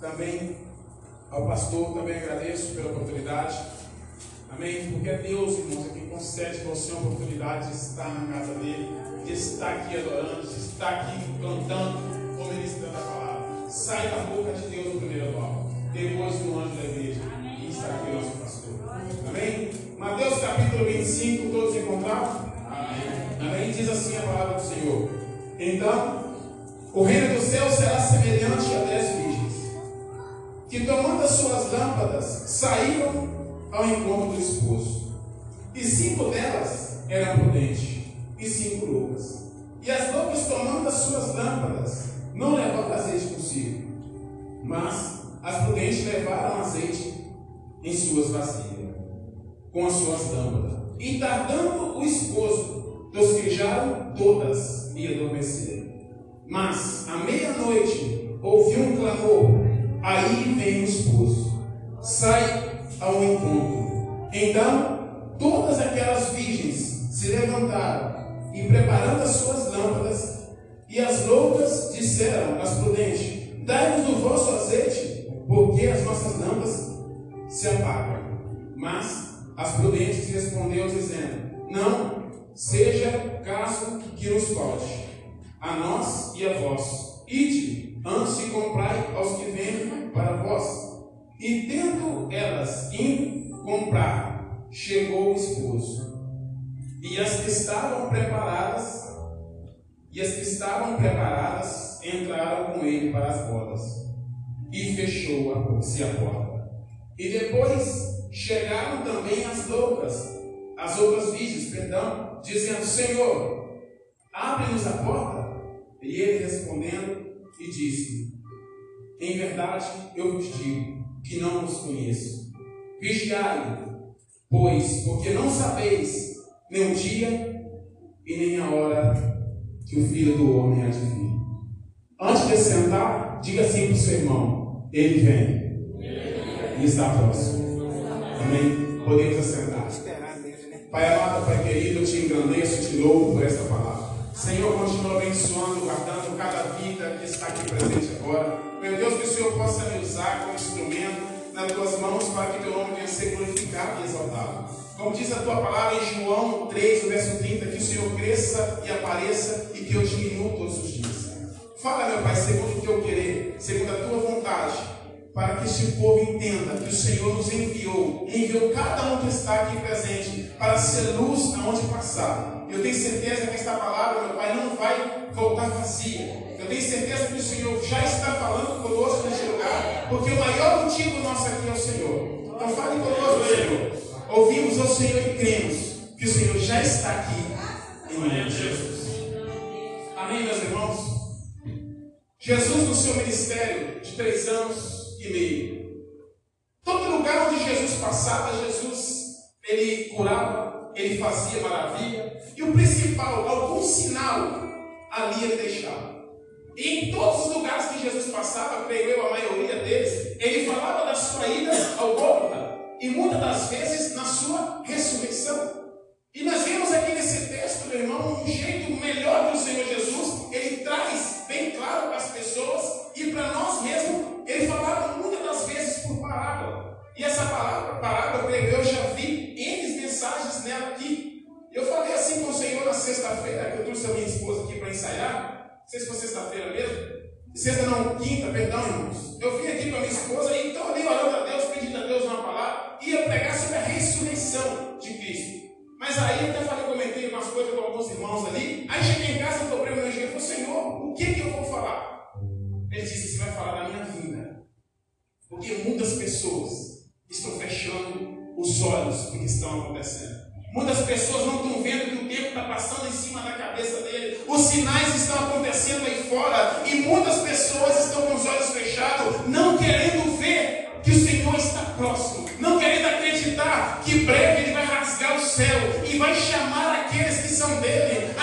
também ao pastor, também agradeço pela oportunidade. Amém? Porque é Deus, irmãos, é concede você a oportunidade de estar na casa dele, de estar aqui adorando, de estar aqui cantando ou ministrando a palavra. Sai da boca de Deus o primeiro nome, depois do anjo da igreja. E está aqui o nosso pastor. Amém? Mateus capítulo 25, todos encontraram? Amém. Amém? Diz assim a palavra do Senhor. Então, o reino dos céus será semelhante a dez virgens, que tomando as suas lâmpadas, saíram ao encontro do esposo. E cinco delas eram prudentes, e cinco loucas. E as loucas, tomando as suas lâmpadas, não levaram azeite consigo, mas as prudentes levaram azeite em suas vasilhas, com as suas lâmpadas. E tardando o esposo, despejaram todas e adormeceram. Mas, à meia-noite, ouviu um clamor, aí vem o esposo. Sai ao encontro. Então, todas aquelas virgens se levantaram e, preparando as suas lâmpadas, e as loucas disseram às prudentes: Dai-nos do vosso azeite, porque as nossas lâmpadas se apagam. Mas as prudentes respondeu dizendo: Não, seja caso que nos falte, a nós e a vós. Ide, antes comprai aos que vendem para vós. E tendo elas indo comprar, chegou o esposo. E as que estavam preparadas, e as que estavam preparadas, entraram com ele para as bodas. E fechou-se a porta. E depois chegaram também as loucas, as outras virgens, perdão, dizendo: Senhor, abre-nos a porta. E ele respondendo, e disse: Em verdade eu vos digo que não vos conheço. Vigiai, pois, porque não sabeis nem o dia e nem a hora que o Filho do Homem há de vir. Antes de sentar, diga assim para o seu irmão: Ele vem e está próximo. Amém? Podemos assentar. Pai amado, Pai querido, eu te engrandeço te louvo por esta palavra. Senhor, continua abençoando, guardando cada vida que está aqui presente agora. Meu Deus, que o Senhor possa me usar como instrumento nas tuas mãos para que teu nome venha ser glorificado e exaltado. Como diz a tua palavra em João 3, verso 30, que o Senhor cresça e apareça e que eu diminua todos os dias. Fala, meu Pai, segundo o teu querer, segundo a tua vontade, para que este povo entenda que o Senhor nos enviou, enviou cada um que está aqui presente para ser luz aonde passar. Eu tenho certeza que esta palavra, meu Pai, não vai voltar vazia. Eu tenho certeza que o Senhor já está falando conosco neste lugar, porque o maior motivo nosso aqui é o Senhor. Então fale conosco, Senhor. Ouvimos ao Senhor e cremos que o Senhor já está aqui em nome de Jesus. Amém, meus irmãos? Jesus, no seu ministério de três anos e meio, todo lugar onde Jesus passava, Jesus ele curava, ele fazia maravilha, e o principal, algum sinal ali ele deixava. E em todos os lugares que Jesus passava, creio eu, a maioria deles, ele falava da sua ida ao Gólgota e muitas das vezes na sua ressurreição. E nós vemos aqui nesse texto, meu irmão, um jeito melhor que o Senhor Jesus, ele traz bem claro para E essa palavra, creio eu, já vi N mensagens nela aqui. Eu falei assim com o Senhor na sexta-feira, que eu trouxe a minha esposa aqui para ensaiar. Não sei se foi sexta-feira mesmo. Sexta não, quinta, perdão, irmãos. Eu vim aqui com a minha esposa e então que estão acontecendo. Muitas pessoas não estão vendo que o tempo está passando em cima da cabeça dele. Os sinais estão acontecendo aí fora. E muitas pessoas estão com os olhos fechados, não querendo ver que o Senhor está próximo. Não querendo acreditar que breve ele vai rasgar o céu e vai chamar aqueles que são dele.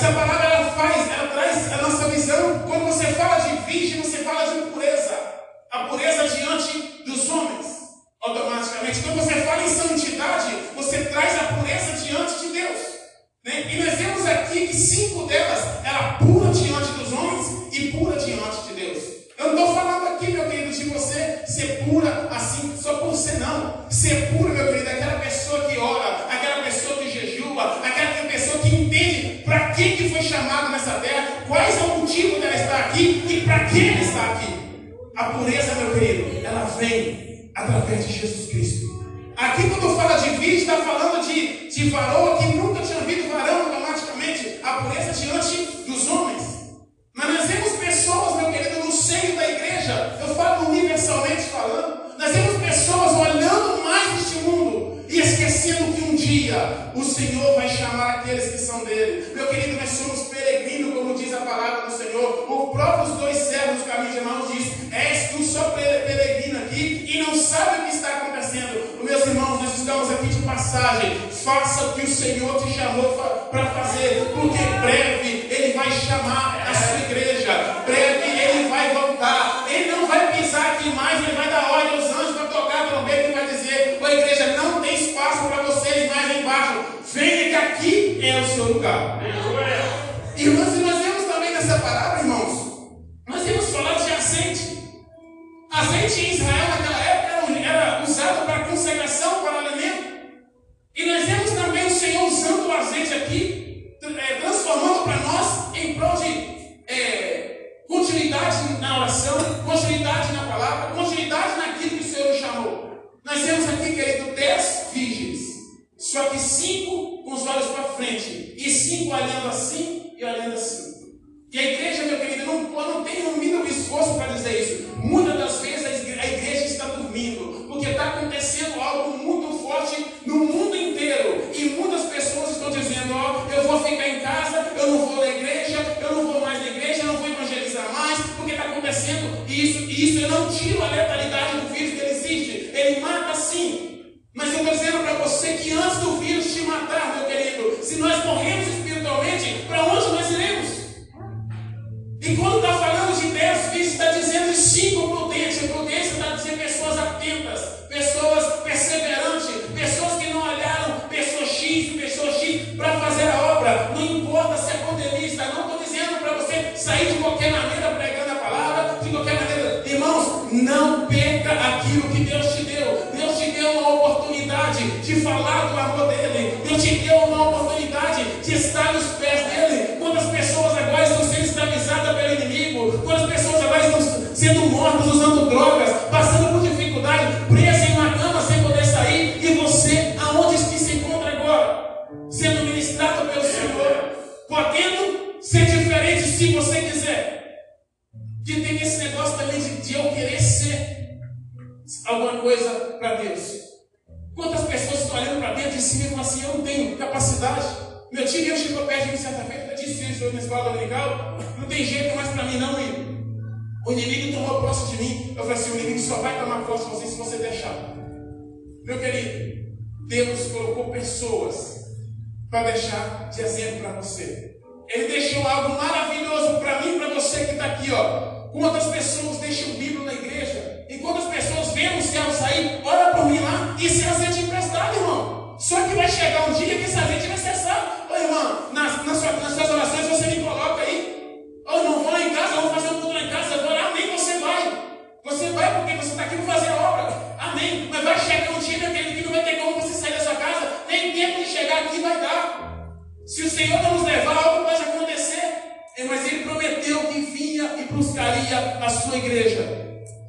Essa palavra ela faz, ela traz a nossa visão. Quando você fala de virgem, você fala de pureza. A pureza diante dos homens, automaticamente. Quando você fala em santidade, você traz a pureza diante de Deus. Né? E nós vemos aqui que cinco delas era pura diante dos homens e pura diante de Deus. Eu não estou falando aqui, meu querido, de você ser pura assim, só por ser não. Ser pura A pureza, meu querido, ela vem através de Jesus Cristo. Aqui, quando fala de vida, está falando de, de varão que nunca. faça o que o Senhor te chamou para fazer, porque breve Ele vai chamar a sua igreja, breve Ele vai voltar, Ele não vai pisar aqui mais, Ele vai dar ordem aos anjos para tocar no meio e vai dizer: a igreja não tem espaço para vocês mais embaixo, venha que aqui é o seu lugar. Irmãos, e nós vemos também nessa palavra, irmãos, nós temos falado de azeite. Azeite em Israel naquela época era usado para consagração, para alimentação You guys.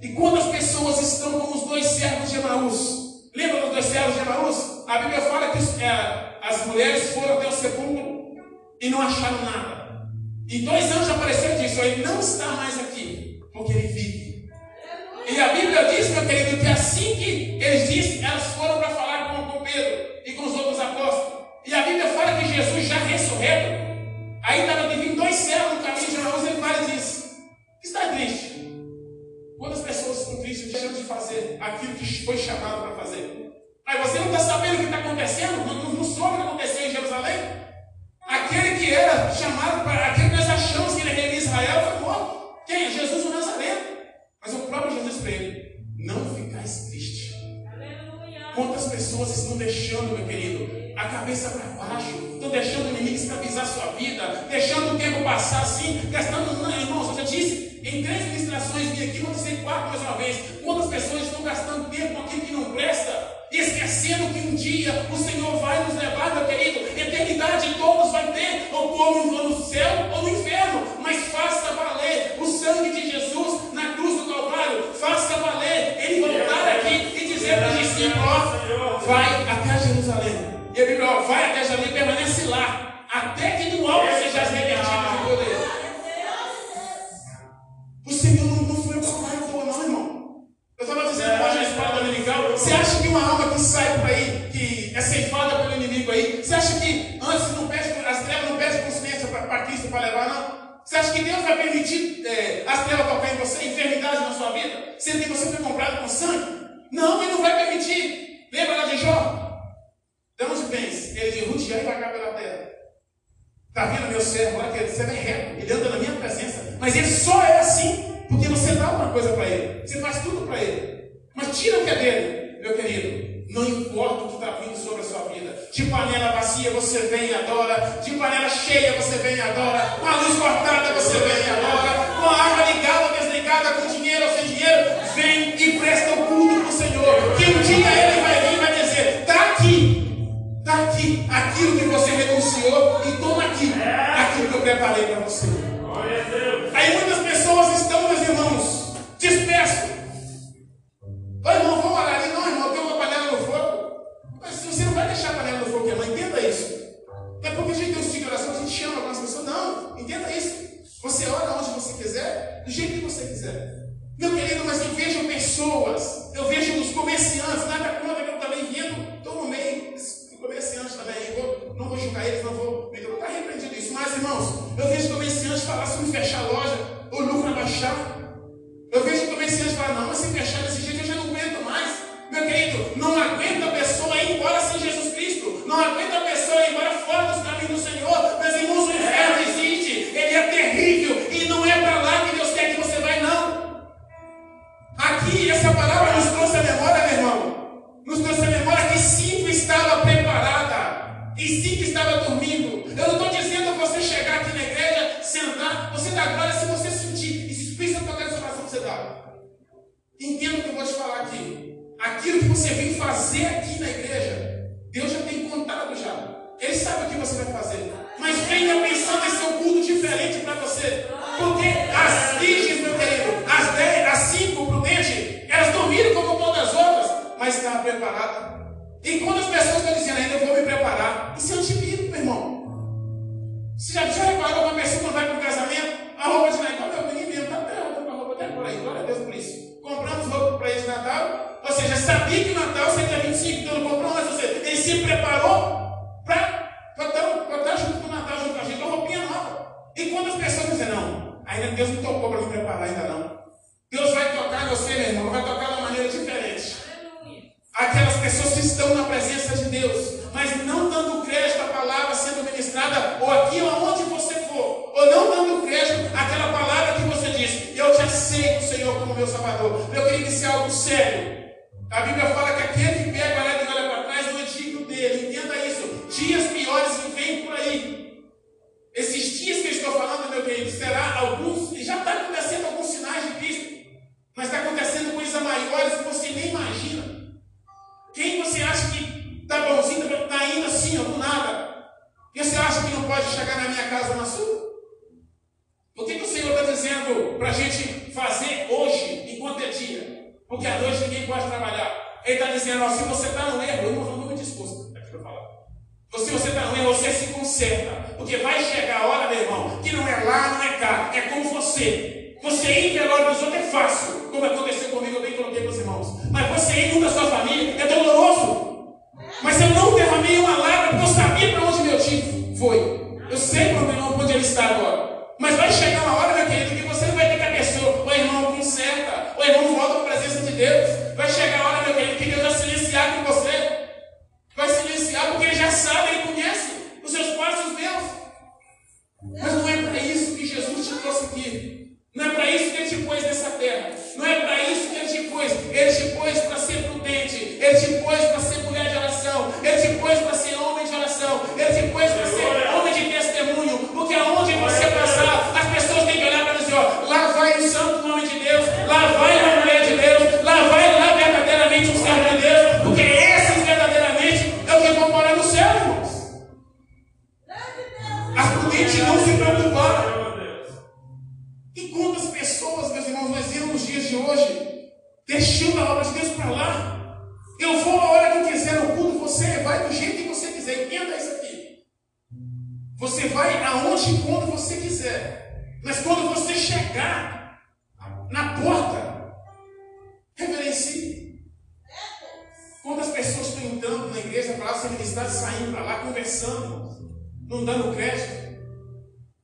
E quando as pessoas estão com os dois servos de Emaús, lembra dos dois servos de Emaús? A Bíblia fala que é, as mulheres foram até o sepulcro e não acharam nada. E dois anjos apareceram e disseram: Ele não está mais aqui, porque ele vive. E a Bíblia diz, meu querido, que assim que eles dizem, elas foram para falar com, com Pedro e com os outros apóstolos. E a Bíblia fala que Jesus já ressurreto, aí estava dividindo dois céus no caminho de Emaús, ele vai e diz: Está triste. Quantas pessoas estão tristes deixando de fazer aquilo que foi chamado para fazer? Aí você não está sabendo o que está acontecendo? Não, não soube o que aconteceu em Jerusalém? Aquele que era chamado para. Aquele que nós achamos que ele é rei de Israel foi morto. Quem? Jesus o Nazareno. Mas o próprio Jesus para ele: Não ficais triste. Quantas pessoas estão deixando, meu querido, a cabeça para baixo, estão deixando o inimigo escravizar sua vida, deixando o tempo passar assim, gastando, não, irmãos, eu já disse, em três ministrações vim aqui, vou dizer quatro mais uma vez, quantas pessoas estão gastando tempo com aquilo que não presta, esquecendo que um dia o Senhor vai nos levar, meu querido, eternidade todos vai ter, ou como no céu ou no inferno, mas faça valer o sangue de Jesus na cruz do Calvário, faça valer ele voltar aqui e dizer para os discípulos, vai até Jerusalém. E a Bíblia, ó, vai até Jerusalém e permanece lá, até que no alto seja revertido de poder. O Senhor não, não foi para à toa, não, irmão. Eu estava dizendo hoje na escola dominical, você acha que uma alma que sai por aí, que é ceifada pelo inimigo aí, você acha que antes não pede, as trevas não pedem consciência para Cristo para levar, não? Você acha que Deus vai permitir é, as trevas tocar em você, enfermidade na sua vida, sendo que você foi comprado com sangue? Não, Ele não vai permitir. Lembra lá de Jó? De onde vens? Ele de rodear e vagar pela terra. Está vendo meu servo lá, que você é reto, ele anda na minha presença, mas ele só é assim porque você dá uma coisa para ele, você faz tudo para ele. Mas tira o que é dele, meu querido. Não importa o que está vindo sobre a sua vida. De panela vazia você vem e adora. De panela cheia você vem e adora. Com a luz cortada você vem e adora. Com a água ligada ou desligada, com dinheiro ou sem dinheiro, vem e presta o culto para o Senhor. Que um dia ele aquilo que você renunciou e toma aqui aquilo que eu preparei para você. Aí muitas pessoas estão, meus irmãos, dispersos. Oi, irmão, vamos orar ali. Não, irmão, tem uma panela no fogo. Mas você não vai deixar a panela no fogo queimar, entenda isso. Não é porque a gente tem um ciclo de oração, a gente chama algumas pessoas. Não, entenda isso. Você ora onde você quiser, do jeito que você quiser. Meu querido, mas eu vejo pessoas, eu vejo os comerciantes, nada Ir para lá, ser ministradas, saindo para lá, conversando, não dando crédito?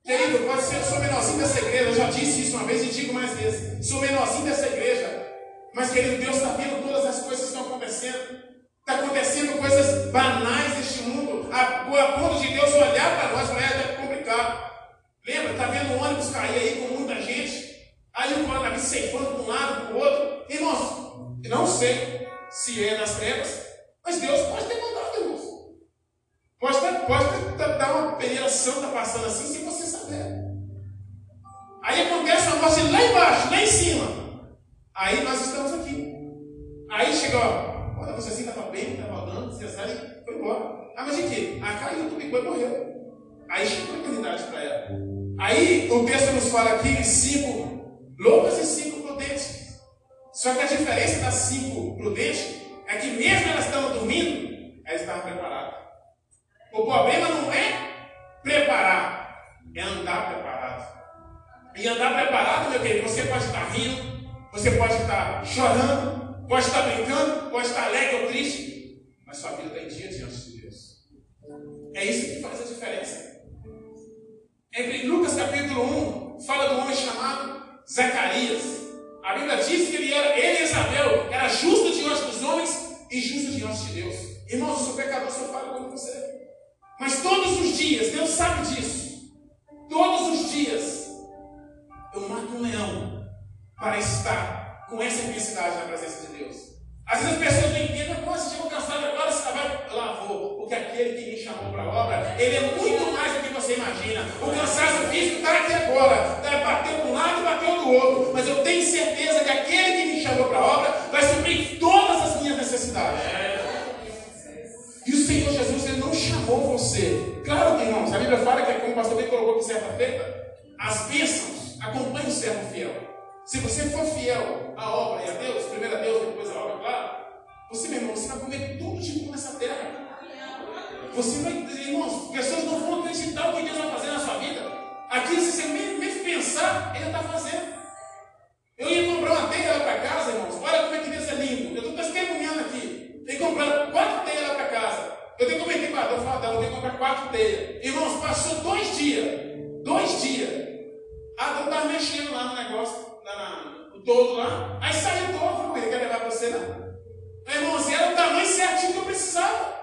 Querido, pode ser, eu sou menorzinho dessa igreja, eu já disse isso uma vez e digo mais vezes. Sou menorzinho dessa igreja. Mas, querido, Deus está vendo todas as coisas que estão acontecendo. Está acontecendo coisas banais deste mundo. A, a ponto de Deus olhar para nós falar, é complicado. Lembra? Está vendo o ônibus cair aí com muita gente. Aí o coronavírus ceifando para um lado, para o outro. Irmãos, não sei se é nas trevas, mas Deus pode ter mandado, irmãos. Pode, ter, pode ter, dar uma peneira santa passando assim, sem você saber. Aí acontece uma coisa lá embaixo, lá em cima. Aí nós estamos aqui. Aí chega, ó, olha, você assim estava bem, estava andando, você sai foi embora. Ah, mas de quê? Ah, caiu, tubicou e morreu. Aí chegou a eternidade para ela. Aí o texto nos fala aqui de cinco loucas e cinco prudentes. Só que a diferença das cinco prudentes é que mesmo elas estando dormindo, elas estavam preparadas. O problema não é preparar, é andar preparado. E andar preparado, meu querido, você pode estar rindo, você pode estar chorando, pode estar brincando, pode estar alegre ou triste, mas sua vida está em dia diante de Deus. É isso que faz a diferença. Em Lucas capítulo 1, fala do homem chamado Zacarias. A Bíblia diz que ele, era, ele e Isabel era justo diante dos homens e justo diante de Deus. Irmãos, eu sou pecador, sou falho como você. Mas todos os dias, Deus sabe disso. Todos os dias, eu mato um leão para estar com essa intensidade na presença de Deus. Às vezes as pessoas não entendem, nossa, chegou cansado, agora você vai. Lá vou, porque aquele que me chamou para a obra, ele é muito mais do que você imagina. O cansaço físico está aqui agora, está bateu de um lado e bateu do outro. Mas eu tenho certeza que aquele que me chamou para a obra vai suprir todas necessidades. E o Senhor Jesus, Ele não chamou você. Claro que, irmãos, a Bíblia fala que, como o pastor bem colocou aqui certa feita, as bênçãos acompanham o servo fiel. Se você for fiel à obra e a Deus, primeiro a Deus, depois a obra, claro, você, meu irmão, você vai comer tudo de bom nessa terra. Você vai, irmãos, pessoas não vão acreditar o que Deus vai fazer na sua vida. Aqui, se você mesmo pensar, Ele está fazendo. Eu ia comprar uma teia lá para casa, irmãos. Olha como é que Deus é lindo. Eu testemunhando aqui. Tem que comprar quatro teias lá para casa. Eu tenho que comer para eu falo, eu tenho que comprar quatro teias. Irmãos, passou dois dias. Dois dias. Eu estava mexendo lá no negócio o todo lá, aí saiu todo, ele quer levar para você não. Irmãos, era o tamanho certinho que eu precisava.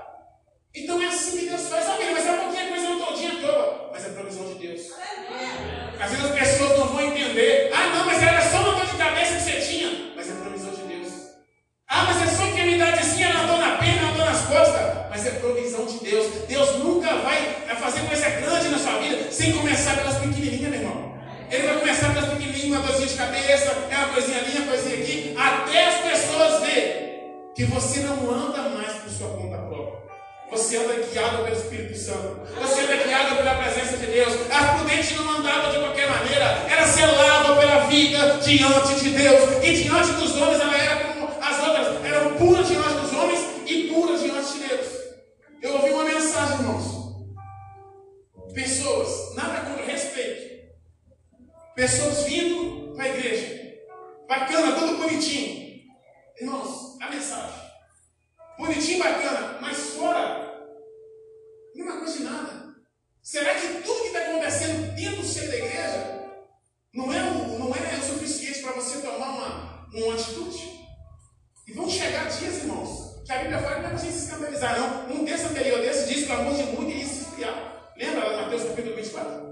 Então é assim que Deus faz. Ah, mas é pouquinho coisa não todinha toda. Mas é provisão de Deus. Às vezes as pessoas não vão entender. Ah, não, mas era só uma Ah, mas é só enfermidadezinha, ela andou na perna, andou nas costas. Mas é provisão de Deus. Deus nunca vai fazer coisa grande na sua vida sem começar pelas pequenininhas, meu irmão. Ele vai começar pelas pequenininhas, uma dorzinha de cabeça, é uma coisinha ali, uma coisinha aqui, até as pessoas verem que você não anda mais por sua conta própria. Você anda guiado pelo Espírito Santo. Você anda guiado pela presença de Deus. A prudente não andava de qualquer maneira. Ela selava pela vida diante de Deus. E diante dos homens ela era. Pura diante dos homens e diante de Deus. Eu ouvi uma mensagem, irmãos. Pessoas, nada contra respeito. Pessoas vindo para a igreja. Bacana, tudo bonitinho. Irmãos, a mensagem. Bonitinho, bacana, mas fora, nenhuma coisa de nada. Será que tudo que está acontecendo dentro do centro da igreja não é, não é o suficiente para você tomar uma, uma atitude? E vão chegar dias, irmãos, que a Bíblia fala que não é para a gente se escandalizar, não. Um texto anterior desse diz que o amor de muito iria se esfriar. Lembra Mateus capítulo 24?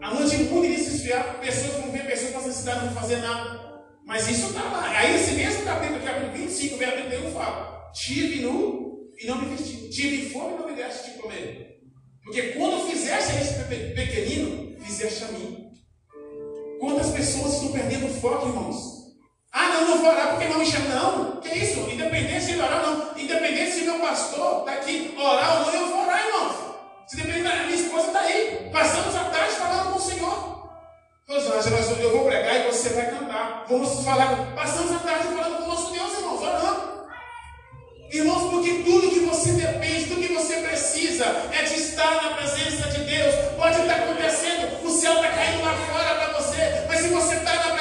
A noite mundo iria se esfriar, pessoas vão ver pessoas com necessidade de não fazer nada. Mas isso está lá. Aí esse mesmo capítulo, capítulo 25, verso 31 fala: Tive nu e não me tive fome e não me deste de comer. Porque quando fizeste a esse pequenino, fizeste a mim. Quantas pessoas estão perdendo foco, irmãos? Ah, não, não vou orar porque não me chama. Não, que isso? Independente se ele orar ou não. Independente se meu pastor está aqui orar ou não, eu vou orar, irmãos. Se depender da minha esposa está aí. Passamos a tarde falando com o Senhor. Rosângela, eu vou pregar e você vai cantar. Vamos falar. Passamos a tarde falando com o nosso Deus, irmãos, orando. Irmãos, porque tudo que você depende, tudo que você precisa é de estar na presença de Deus. Pode estar acontecendo, o céu está caindo lá fora para você, mas se você está na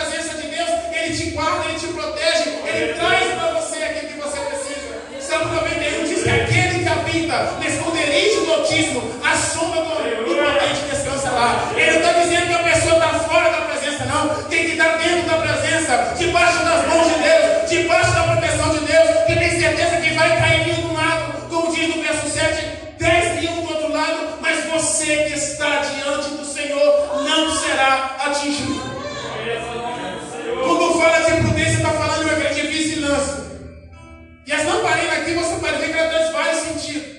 te guarda, Ele te protege, Ele traz para você aquilo que você precisa. Salmo 91 diz que aquele que habita no esconderijo do autismo, a sombra do, do potente descansa lá. Ele não está dizendo que a pessoa está fora da presença, não. Tem que estar dentro da presença, debaixo das mãos de Deus, debaixo da proteção de Deus, que tem certeza que vai cair mil de um lado, como diz no verso 7, 10 mil do outro lado, mas você que está diante do Senhor não será atingido. E as lamparinas aqui você pode ver que ela traz vários sentidos.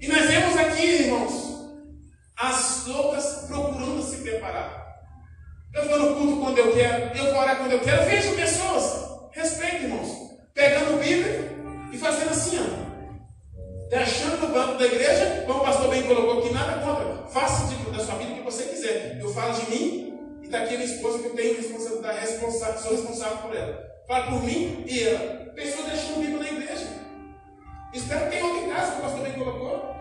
E nós vemos aqui, irmãos, as loucas procurando se preparar. Eu vou no culto quando eu quero, eu vou orar quando eu quero. Eu vejo pessoas, respeito, irmãos, pegando Bíblia e fazendo assim, ó. Deixando no banco da igreja, como o pastor bem colocou aqui, nada contra. Faça de, da sua vida o que você quiser. Eu falo de mim e minha esposa que eu tenho responsabilidade, sou responsável por ela. Falo por mim e ela. Pessoas deixando Bíblia na igreja. Espero que tenha outra em casa, que o pastor bem colocou.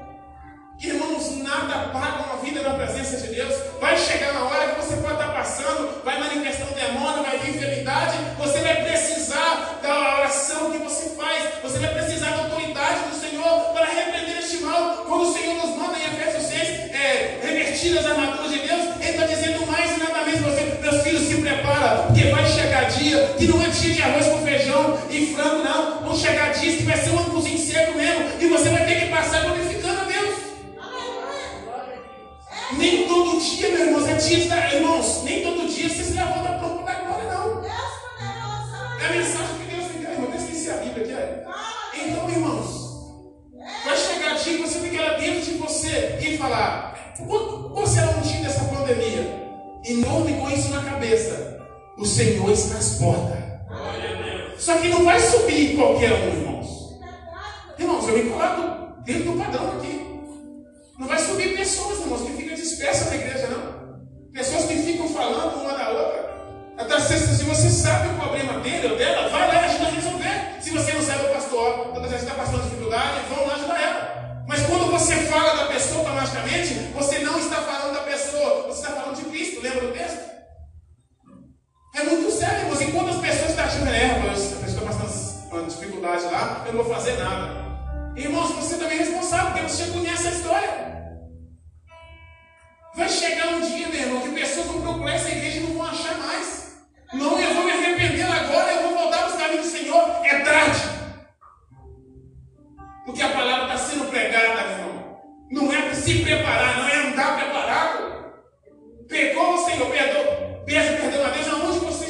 Irmãos, nada paga uma vida na presença de Deus. Vai chegar na hora que você pode estar passando, vai manifestar um demônio, vai vir enfermidade. Você vai precisar da oração que você faz. Você vai precisar da autoridade do Senhor para repreender este mal. Quando o Senhor nos manda em Efésios 6 é, revertir as armaduras de Deus, Ele está dizendo mais e nada menos você, meus filhos, se prepara, porque vai que não é dia de arroz com feijão e frango, não. Vão chegar dias que vai ser um cozinho seco mesmo, e você vai ter que passar glorificando a Deus. Nem todo dia, meu irmão, é dia de irmãos, nem todo dia você se levanta pronto para a glória, não. É a mensagem que Deus deu, irmão. Eu esqueci a Bíblia aqui. É. Então, irmãos, vai chegar dia que você tem que ir lá dentro de você e falar: o Senhor está às portas. Só que não vai subir qualquer um, irmãos. Irmãos, eu me coloco dentro do padrão aqui. Não vai subir pessoas, irmãos, que ficam dispersas na igreja, não. Pessoas que ficam falando uma da outra. Até sexta, se você sabe o problema dele ou dela, vai lá e ajuda a resolver. Se você não sabe o pastor, quando você está passando dificuldade, vão lá ajudar ela. Mas quando você fala da pessoa automaticamente, você não está falando da pessoa, você está falando de Cristo. Lembra do texto? É muito sério, irmãos. E quando as pessoas estão achando, é, a pessoa passando dificuldade lá, eu não vou fazer nada. Irmãos, você também é responsável, porque você conhece a história. Vai chegar um dia, meu irmão, que pessoas vão procurar essa igreja e não vão achar mais. Não, eu vou me arrepender agora, eu vou voltar para os caminhos do Senhor. É tarde. Porque a palavra está sendo pregada, meu irmão. Não é se preparar, não é andar preparado. Pegou o Senhor, perdoa, peça perdão a Deus aonde você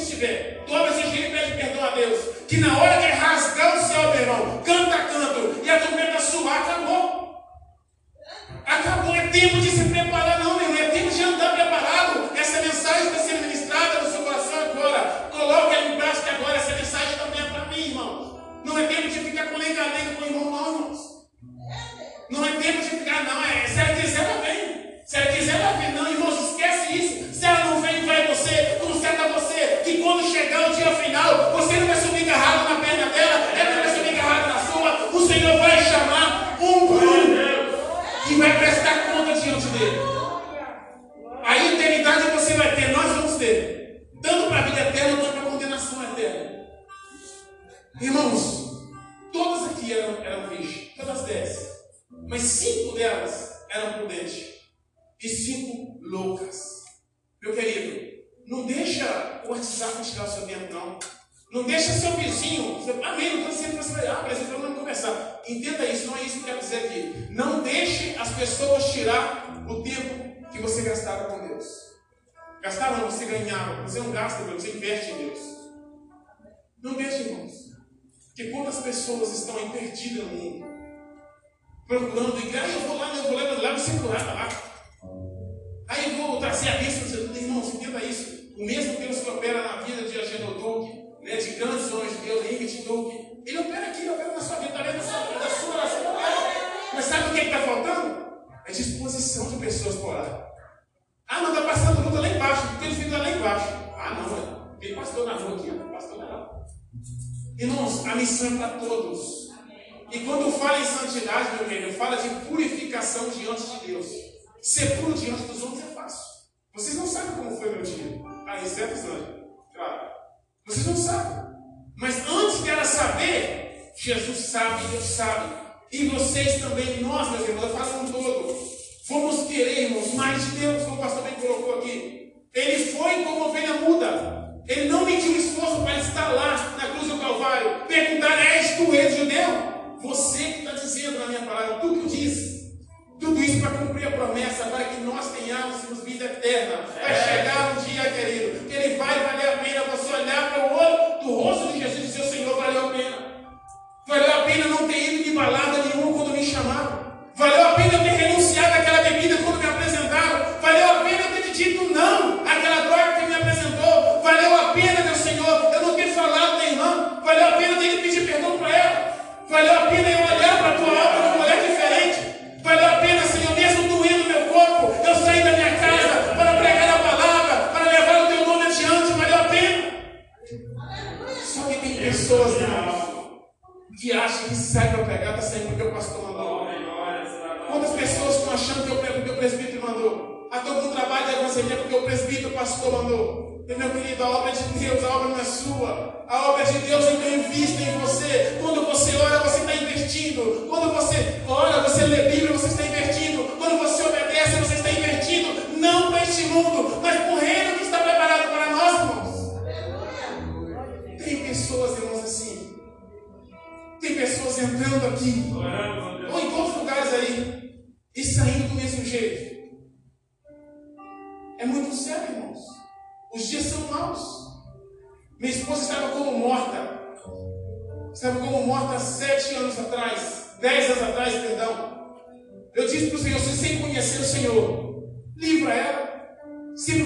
pessoas estão aí perdidas no mundo, procurando igreja, eu vou lá, eu vou lá, eu vou lá, vou ser lá. Aí eu vou trazer a bênção, irmãos, entenda isso. O mesmo Deus que opera na vida de Agenda né, de grandes homens de Deus, Henrique Duque, ele opera aqui, ele opera na sua vida, além na sua, sua oração. Mas sabe o que é está faltando? É disposição de pessoas para orar. Ah, não, está passando luta lá embaixo, porque ele fica lá embaixo. Ah, não, é. tem pastor na rua aqui, pastor. Irmãos, a missão é para todos. E quando fala em santidade, meu reino, fala de purificação diante de Deus. Ser puro diante dos outros é fácil. Vocês não sabem como foi meu dia. Ah, exceto Sandra. É claro. Vocês não sabem. Mas antes dela saber, Jesus sabe, Deus sabe. E vocês também, nós, meus irmãos, eu faço um todo. Fomos querer, irmãos, mais de Deus, como o pastor bem colocou aqui. Ele foi como ovelha muda. Ele não mediu esforço para estar lá na cruz do Calvário. Perguntar, é, És tu rei judeu? Você que está dizendo na minha palavra, tu que diz. Tudo isso para cumprir a promessa, para que nós tenhamos vida eterna. Vai é. chegar um dia, querido, que ele vai valer a pena você olhar para o olho do rosto de Jesus e dizer: Senhor, valeu a pena. Valeu a pena não ter ido de balada nenhuma quando me chamaram. Valeu a pena ter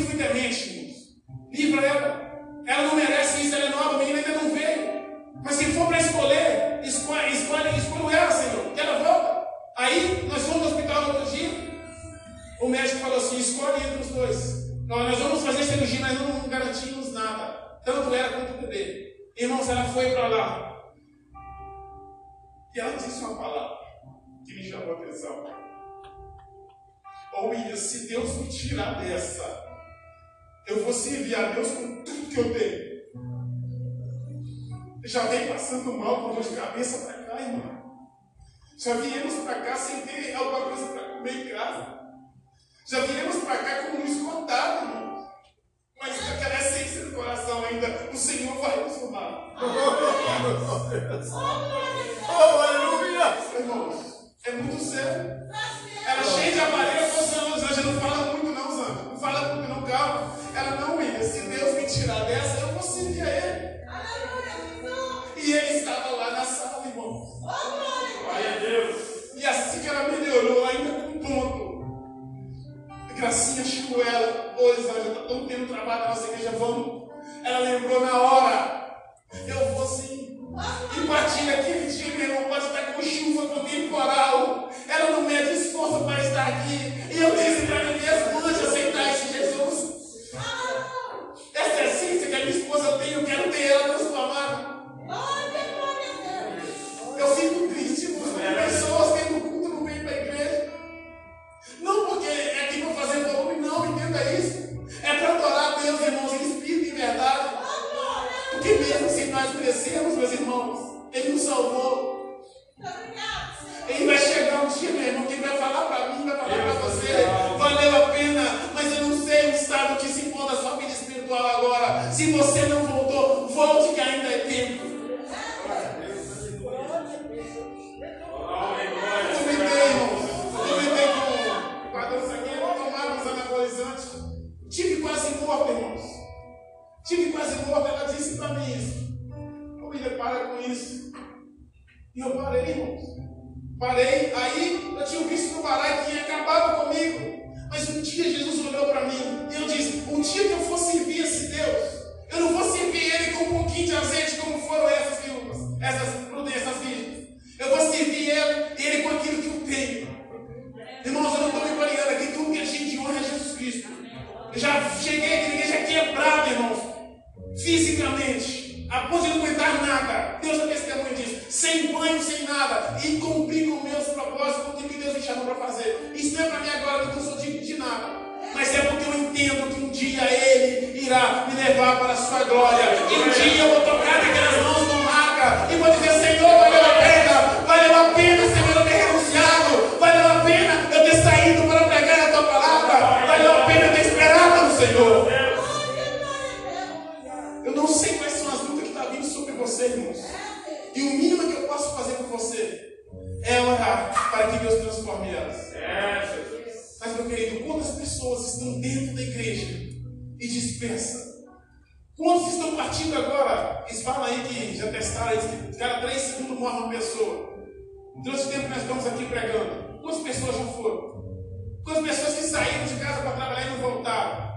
gratuitamente, irmãos. Livra ela fisicamente, a ponto de não aguentar nada. Deus é testemunho disso. Sem banho, sem nada. E cumprir com meus propósitos, com o que Deus me chamou para fazer. Isso não é para mim agora, porque eu sou digno de nada. Mas é porque eu entendo que um dia Ele irá me levar para a sua glória. E um dia eu dispersas? Quantos estão partindo agora? Eles falam aí que já testaram isso, que cada três segundos morre uma pessoa. Então, esse tempo que nós estamos aqui pregando, quantas pessoas já foram? Quantas pessoas que saíram de casa para trabalhar e não voltaram?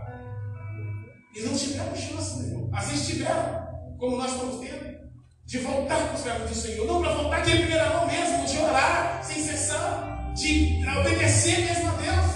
E não tiveram chance, meu irmão. Vezes tiveram, como nós estamos tendo, de voltar para os caminhos do Senhor. Não para voltar de primeira mão mesmo, de orar sem cessar, de obedecer mesmo a Deus.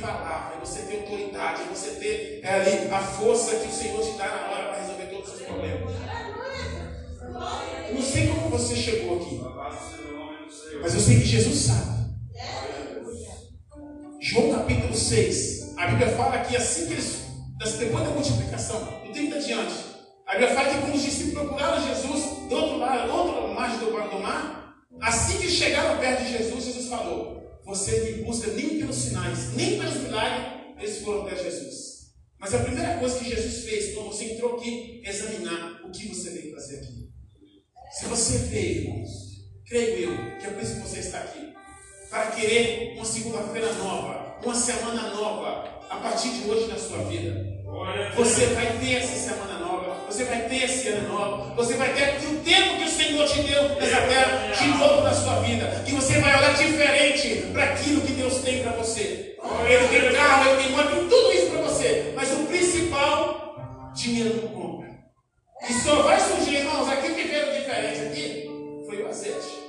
Palavra, você tem autoridade, você tem é, ali a força que o Senhor te dá na hora para resolver todos os problemas. Eu não sei como você chegou aqui, mas eu sei que Jesus sabe. João capítulo 6, a Bíblia fala que assim que eles, depois da multiplicação, do 30 adiante, a Bíblia fala que quando os discípulos procuraram Jesus do outro lado, do outro margem do mar, assim que chegaram perto de Jesus, Jesus falou: Você me busca nem pelos sinais, nem pelos milagres, eles foram até Jesus. Mas a primeira coisa que Jesus fez quando você entrou aqui é examinar o que você veio fazer aqui. Se você veio, irmãos, creio eu, que é por isso que você está aqui, para querer uma segunda-feira nova, uma semana nova, a partir de hoje na sua vida. Você vai ter essa semana nova, você vai ter esse ano novo, você vai ter o tempo que o Senhor te deu nessa terra de novo na sua vida. E você vai olhar diferente para aquilo que Deus tem para você. Ele tem carro, ele tem moto, tudo isso para você. Mas o principal, dinheiro não compra. E só vai surgir, irmãos, aquilo que veio diferente aqui foi o azeite.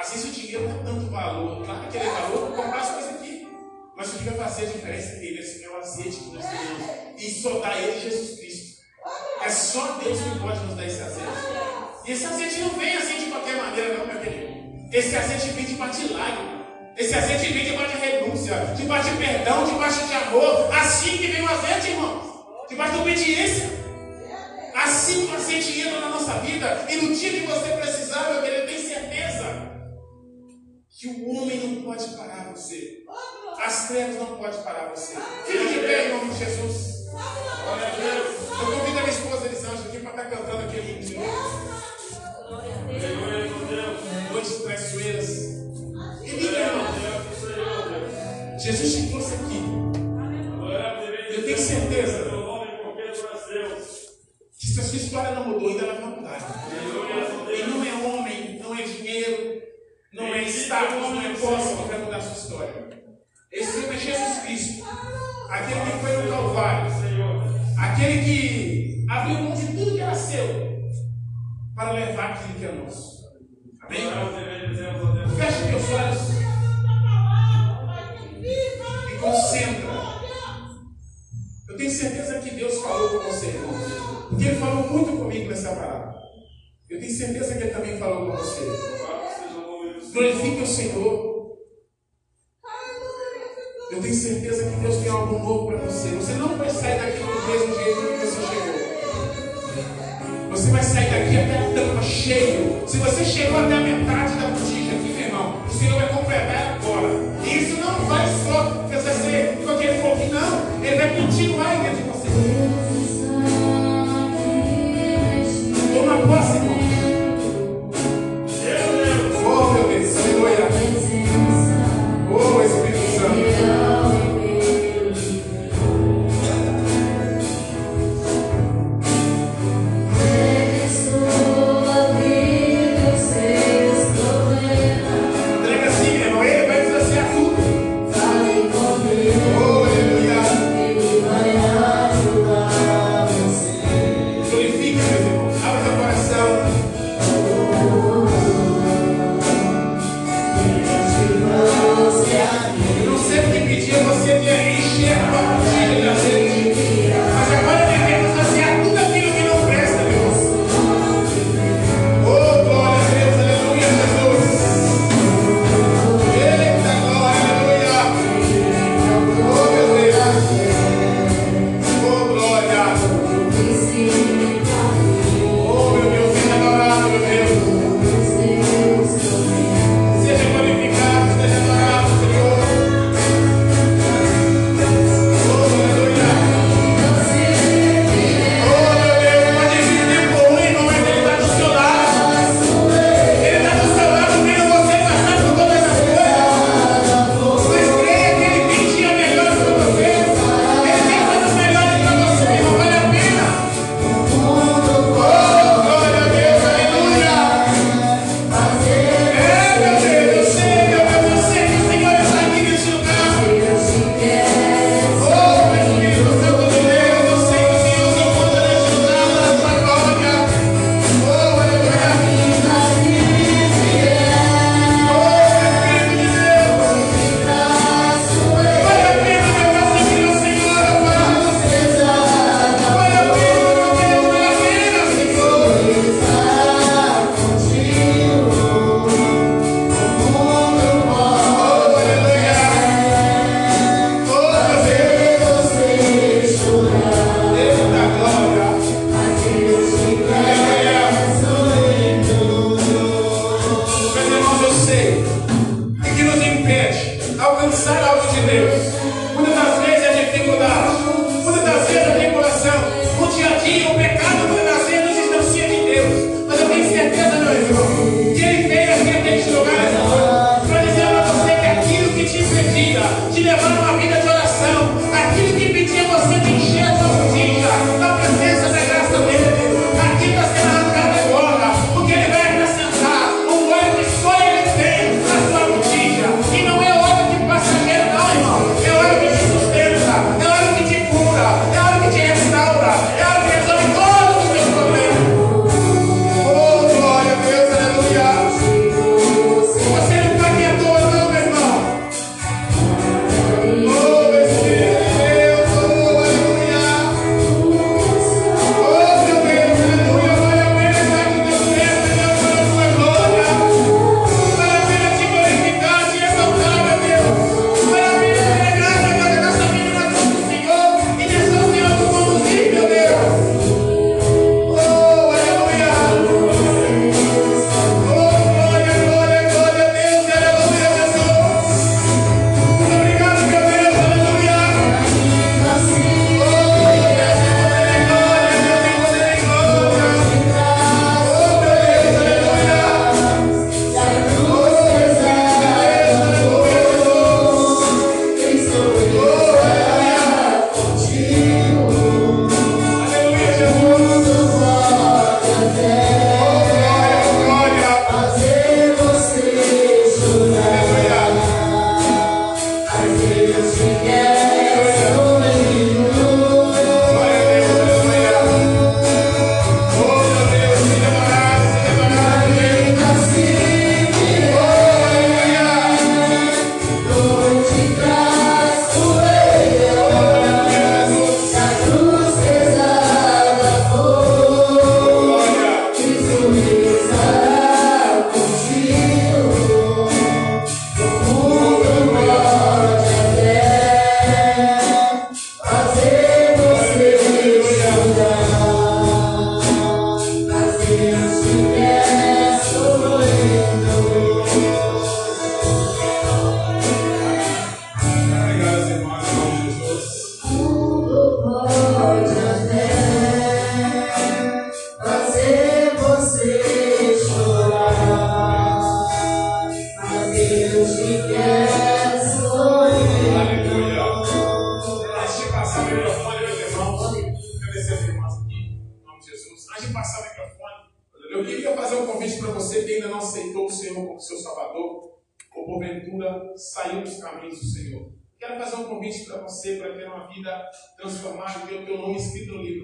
Às vezes o dinheiro não é tanto valor, claro que ele é valor para comprar as coisas aqui. Mas o que vai fazer a diferença dele é o azeite que nós temos. E só dá ele Jesus Cristo. É só Deus que pode nos dar esse azeite. E esse azeite não vem assim de qualquer maneira, não, meu querido. Esse azeite vem de de lágrima. Esse azeite vem de de renúncia, de de perdão, de de amor. Assim que vem o azeite, irmãos. De de obediência. Assim o azeite entra na nossa vida. E no dia que você precisar, meu querido, tem certeza que o homem não pode parar você. As trevas não podem parar você. Fique de pé em nome de Jesus. Glória a Deus. Eu convido a minha esposa Elisângela aqui para estar cantando aquele hino de novo. Noites traiçoeiras. E irmão. Jesus te trouxe aqui. Eu tenho certeza Se a sua história não mudou, ainda vai mudar. E não é homem, não é dinheiro, não é status, não é posse que vai mudar a sua história. Esse é Jesus Cristo, aquele que foi no Calvário, aquele que abriu mão de tudo que era seu para levar aquilo que é nosso. Amém? Feche teus olhos e concentra. Eu tenho certeza que Deus falou com você, irmão. Porque Ele falou muito comigo nessa parada. Eu tenho certeza que Ele também falou com você. Glorifique o Senhor. Eu tenho certeza que Deus tem algo novo para você. Você não vai sair daqui do mesmo jeito que você chegou. Você vai sair daqui até a tampa cheio. Se você chegou até a metade da botija aqui, meu irmão, o Senhor vai completar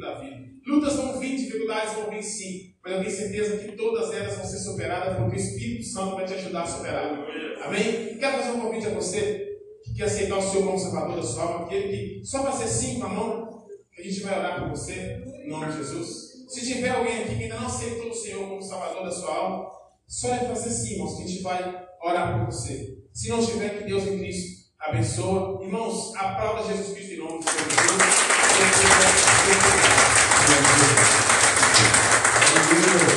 da vida. Lutas vão vir, dificuldades vão vir sim, mas eu tenho certeza que todas elas vão ser superadas porque o Espírito Santo vai te ajudar a superar. Amém? Quero fazer um convite a você que quer aceitar o Senhor como Salvador da sua alma, aquele que só fazer sim com a mão, que a gente vai orar por você, em nome de Jesus. Se tiver alguém aqui que ainda não aceitou o Senhor como Salvador da sua alma, só é fazer sim, irmãos, que a gente vai orar por você. Se não tiver, que Deus em Cristo abençoa. Irmãos, aplauda Jesus Cristo em nome de Jesus. Obrigado.